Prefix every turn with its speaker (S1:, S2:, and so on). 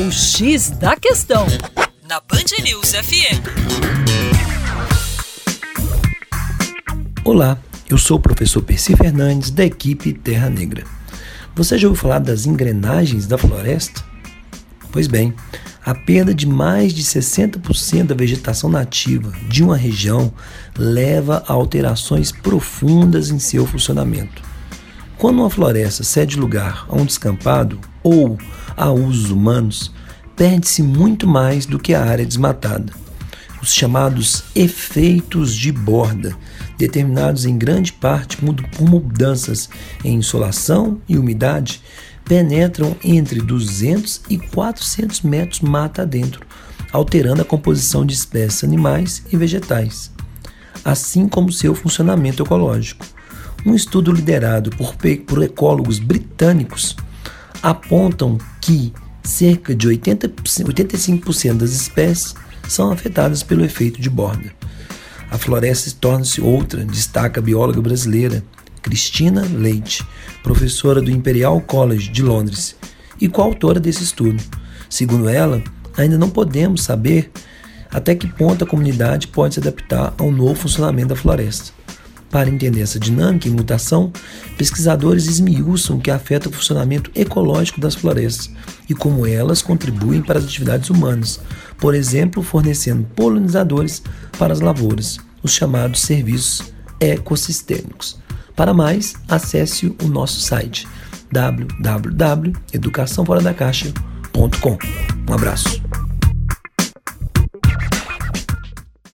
S1: O X da Questão, na Band News FM.
S2: Olá, eu sou o professor Percy Fernandes, da equipe Terra Negra. Você já ouviu falar das engrenagens da floresta? Pois bem, a perda de mais de 60% da vegetação nativa de uma região leva a alterações profundas em seu funcionamento. Quando uma floresta cede lugar a um descampado ou a usos humanos, perde-se muito mais do que a área desmatada. Os chamados efeitos de borda, determinados em grande parte por mudanças em insolação e umidade, penetram entre 200 e 400 metros mata adentro, alterando a composição de espécies animais e vegetais, assim como seu funcionamento ecológico. Um estudo liderado por, por ecólogos britânicos apontam que cerca de 80, 85% das espécies são afetadas pelo efeito de borda. A floresta torna-se outra, destaca a bióloga brasileira Cristina Leite, professora do Imperial College de Londres e coautora desse estudo. Segundo ela, ainda não podemos saber até que ponto a comunidade pode se adaptar ao novo funcionamento da floresta. Para entender essa dinâmica e mutação, pesquisadores esmiuçam o que afeta o funcionamento ecológico das florestas e como elas contribuem para as atividades humanas, por exemplo, fornecendo polinizadores para as lavouras, os chamados serviços ecossistêmicos. Para mais, acesse o nosso site www.educaçãoforadacaixa.com. Um abraço.